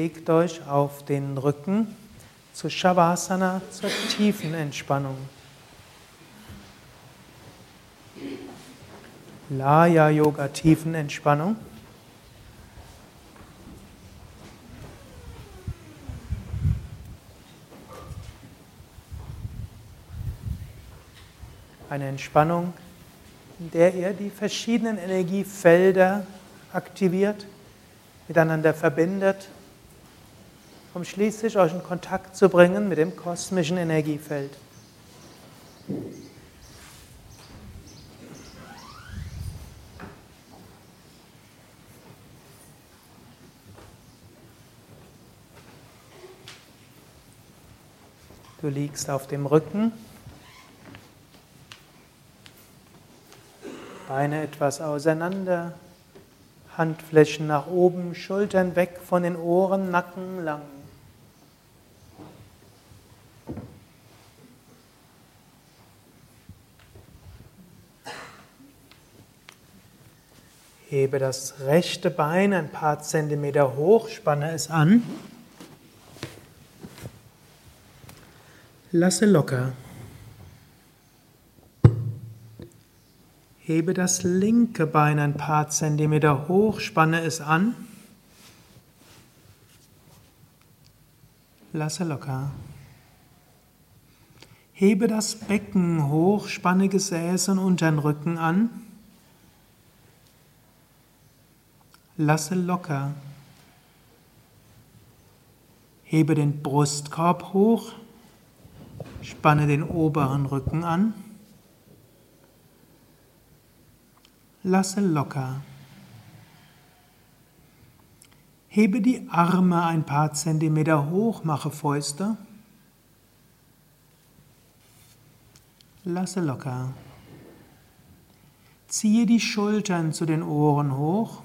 legt euch auf den Rücken zu Shavasana, zur tiefen Entspannung. Laya Yoga Tiefenentspannung. Eine Entspannung, in der ihr die verschiedenen Energiefelder aktiviert, miteinander verbindet, um schließlich euch in Kontakt zu bringen mit dem kosmischen Energiefeld. Du liegst auf dem Rücken, Beine etwas auseinander, Handflächen nach oben, Schultern weg von den Ohren, Nacken lang. Hebe das rechte Bein ein paar Zentimeter hoch, spanne es an. Lasse locker. Hebe das linke Bein ein paar Zentimeter hoch, spanne es an. Lasse locker. Hebe das Becken hoch, spanne Gesäß und unteren Rücken an. Lasse locker. Hebe den Brustkorb hoch, Spanne den oberen Rücken an. Lasse locker. Hebe die Arme ein paar Zentimeter hoch, mache Fäuste. Lasse locker. Ziehe die Schultern zu den Ohren hoch.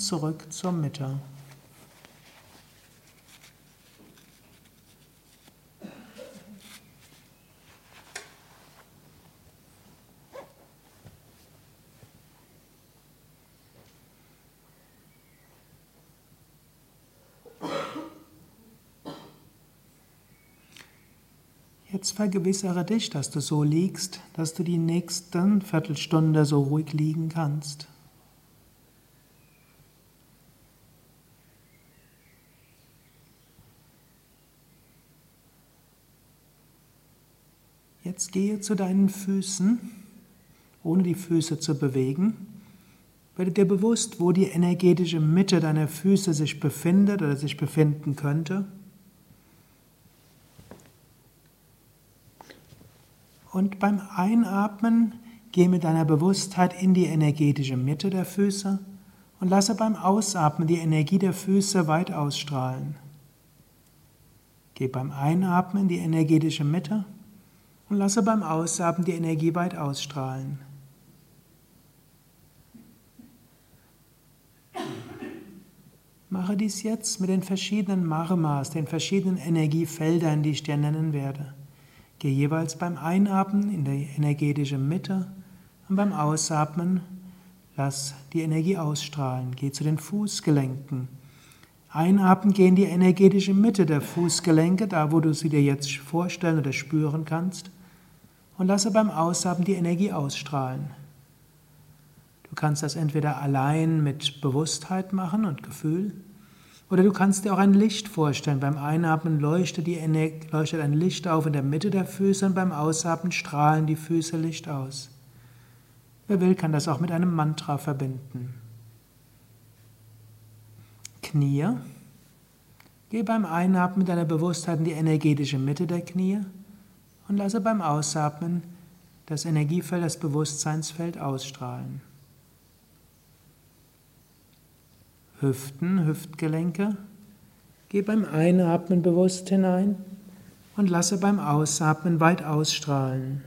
Zurück zur Mitte. Jetzt vergewissere dich, dass du so liegst, dass du die nächsten Viertelstunde so ruhig liegen kannst. Jetzt gehe zu deinen Füßen, ohne die Füße zu bewegen. Werde dir bewusst, wo die energetische Mitte deiner Füße sich befindet oder sich befinden könnte. Und beim Einatmen gehe mit deiner Bewusstheit in die energetische Mitte der Füße und lasse beim Ausatmen die Energie der Füße weit ausstrahlen. Geh beim Einatmen in die energetische Mitte und lasse beim Ausatmen die Energie weit ausstrahlen. Mache dies jetzt mit den verschiedenen Marmas, den verschiedenen Energiefeldern, die ich dir nennen werde. Geh jeweils beim Einatmen in die energetische Mitte und beim Ausatmen lass die Energie ausstrahlen. Geh zu den Fußgelenken. Einatmen, geh in die energetische Mitte der Fußgelenke, da wo du sie dir jetzt vorstellen oder spüren kannst und lasse beim Ausatmen die Energie ausstrahlen. Du kannst das entweder allein mit Bewusstheit machen und Gefühl, oder du kannst dir auch ein Licht vorstellen. Beim Einatmen leuchtet, leuchtet ein Licht auf in der Mitte der Füße und beim Ausatmen strahlen die Füße Licht aus. Wer will, kann das auch mit einem Mantra verbinden. Knie. Geh beim Einatmen mit deiner Bewusstheit in die energetische Mitte der Knie und lasse beim Ausatmen das Energiefeld, das Bewusstseinsfeld ausstrahlen. Hüften, Hüftgelenke. Geh beim Einatmen bewusst hinein und lasse beim Ausatmen weit ausstrahlen.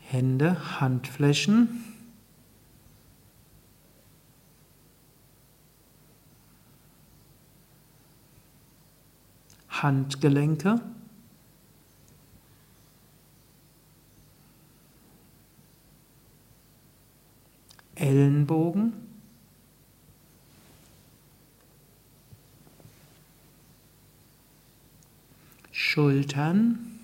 Hände, Handflächen. Handgelenke. Ellenbogen. Schultern.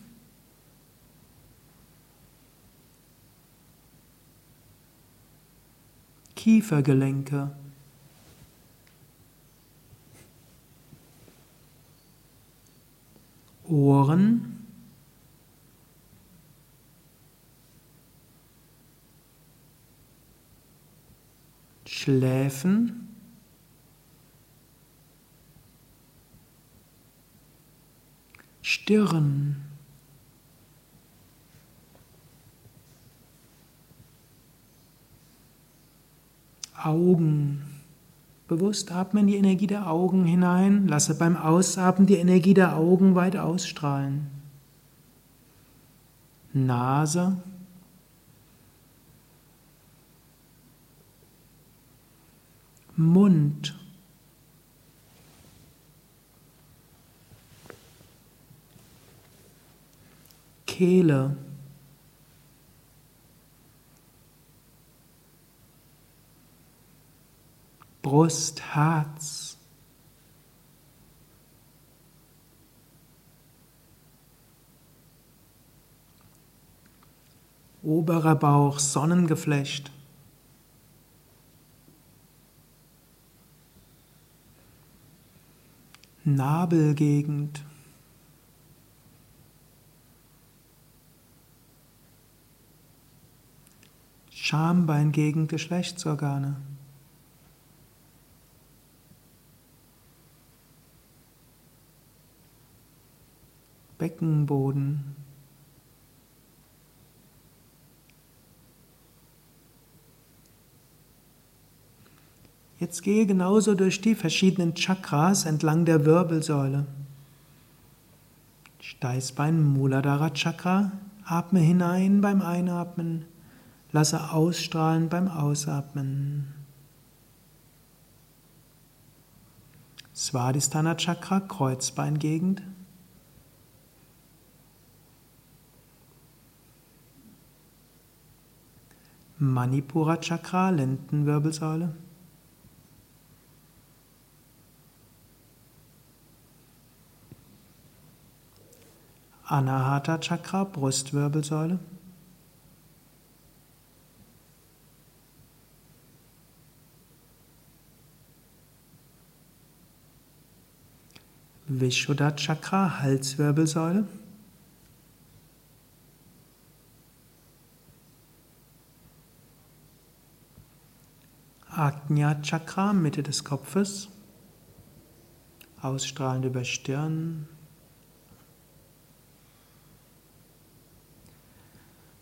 Kiefergelenke. Ohren. Schläfen. Stirn. Augen. Bewusst atme in die Energie der Augen hinein, lasse beim Ausatmen die Energie der Augen weit ausstrahlen. Nase. Mund. Kehle. Brust, Herz. Oberer Bauch, Sonnengeflecht. Nabelgegend. Schambeingegend, Geschlechtsorgane. Beckenboden. Jetzt gehe genauso durch die verschiedenen Chakras entlang der Wirbelsäule. Steißbein Muladhara Chakra, atme hinein beim Einatmen, lasse ausstrahlen beim Ausatmen. Svadhisthana Chakra, Kreuzbeingegend. Manipura Chakra, Lendenwirbelsäule. Anahata Chakra, Brustwirbelsäule. Vishuddha Chakra, Halswirbelsäule. Ajna Chakra, Mitte des Kopfes, ausstrahlend über Stirn.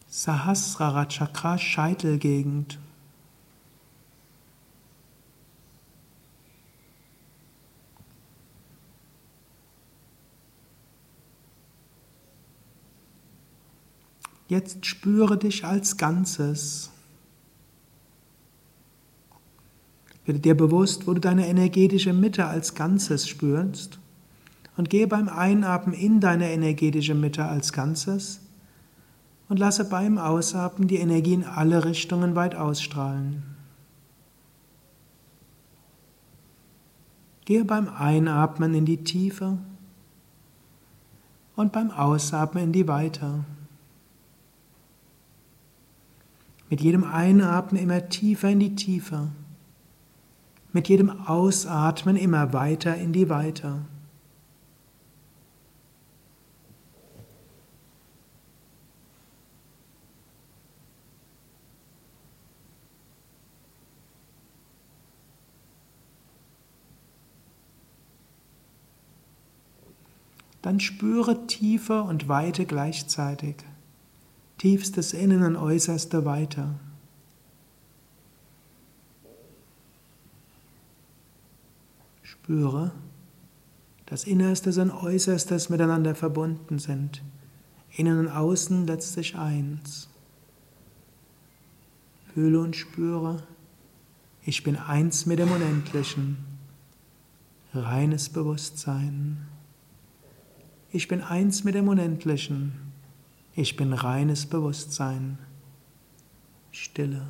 Sahasrara Chakra, Scheitelgegend. Jetzt spüre dich als Ganzes. Werde dir bewusst, wo du deine energetische Mitte als Ganzes spürst und gehe beim Einatmen in deine energetische Mitte als Ganzes und lasse beim Ausatmen die Energie in alle Richtungen weit ausstrahlen. Gehe beim Einatmen in die Tiefe und beim Ausatmen in die Weite. Mit jedem Einatmen immer tiefer in die Tiefe mit jedem Ausatmen immer weiter in die Weite. dann spüre Tiefe und Weite gleichzeitig. Tiefstes Innen und äußerste Weite. Spüre, dass Innerstes und Äußerstes miteinander verbunden sind. Innen und Außen letztlich eins. Fühle und spüre, ich bin eins mit dem Unendlichen. Reines Bewusstsein. Ich bin eins mit dem Unendlichen. Ich bin reines Bewusstsein. Stille.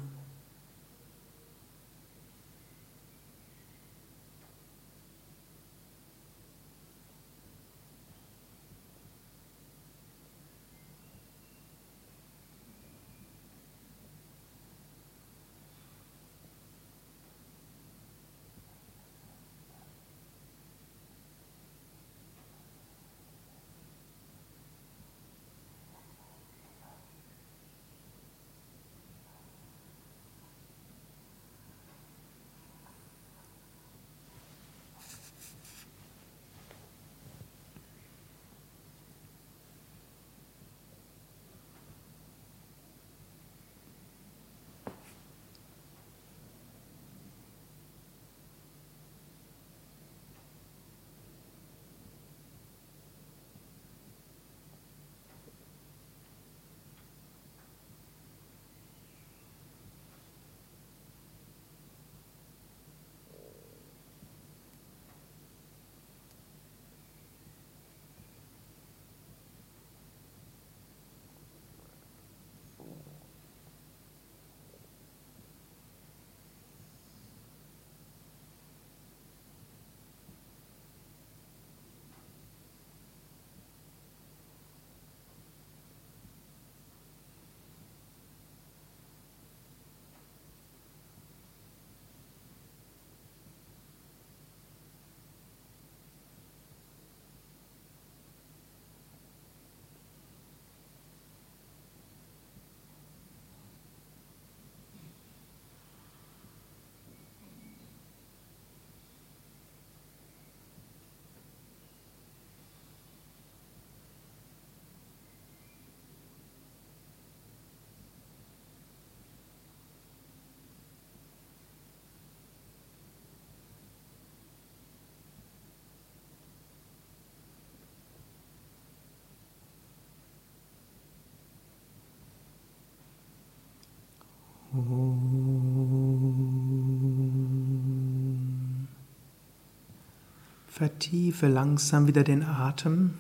Vertiefe langsam wieder den Atem.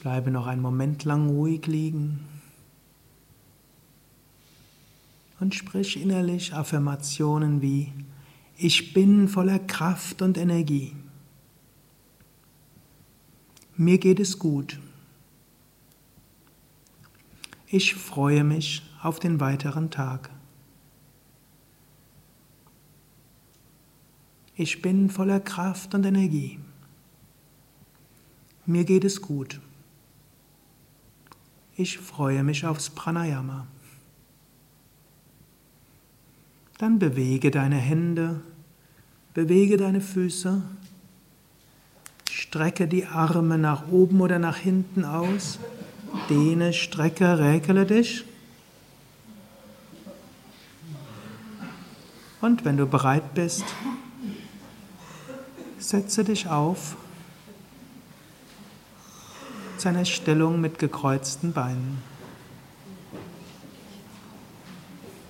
Bleibe noch einen Moment lang ruhig liegen. Und sprich innerlich Affirmationen wie Ich bin voller Kraft und Energie. Mir geht es gut. Ich freue mich auf den weiteren Tag. Ich bin voller Kraft und Energie. Mir geht es gut. Ich freue mich aufs Pranayama. Dann bewege deine Hände, bewege deine Füße, strecke die Arme nach oben oder nach hinten aus. Dehne, strecke, räkele dich. Und wenn du bereit bist, setze dich auf zu einer Stellung mit gekreuzten Beinen.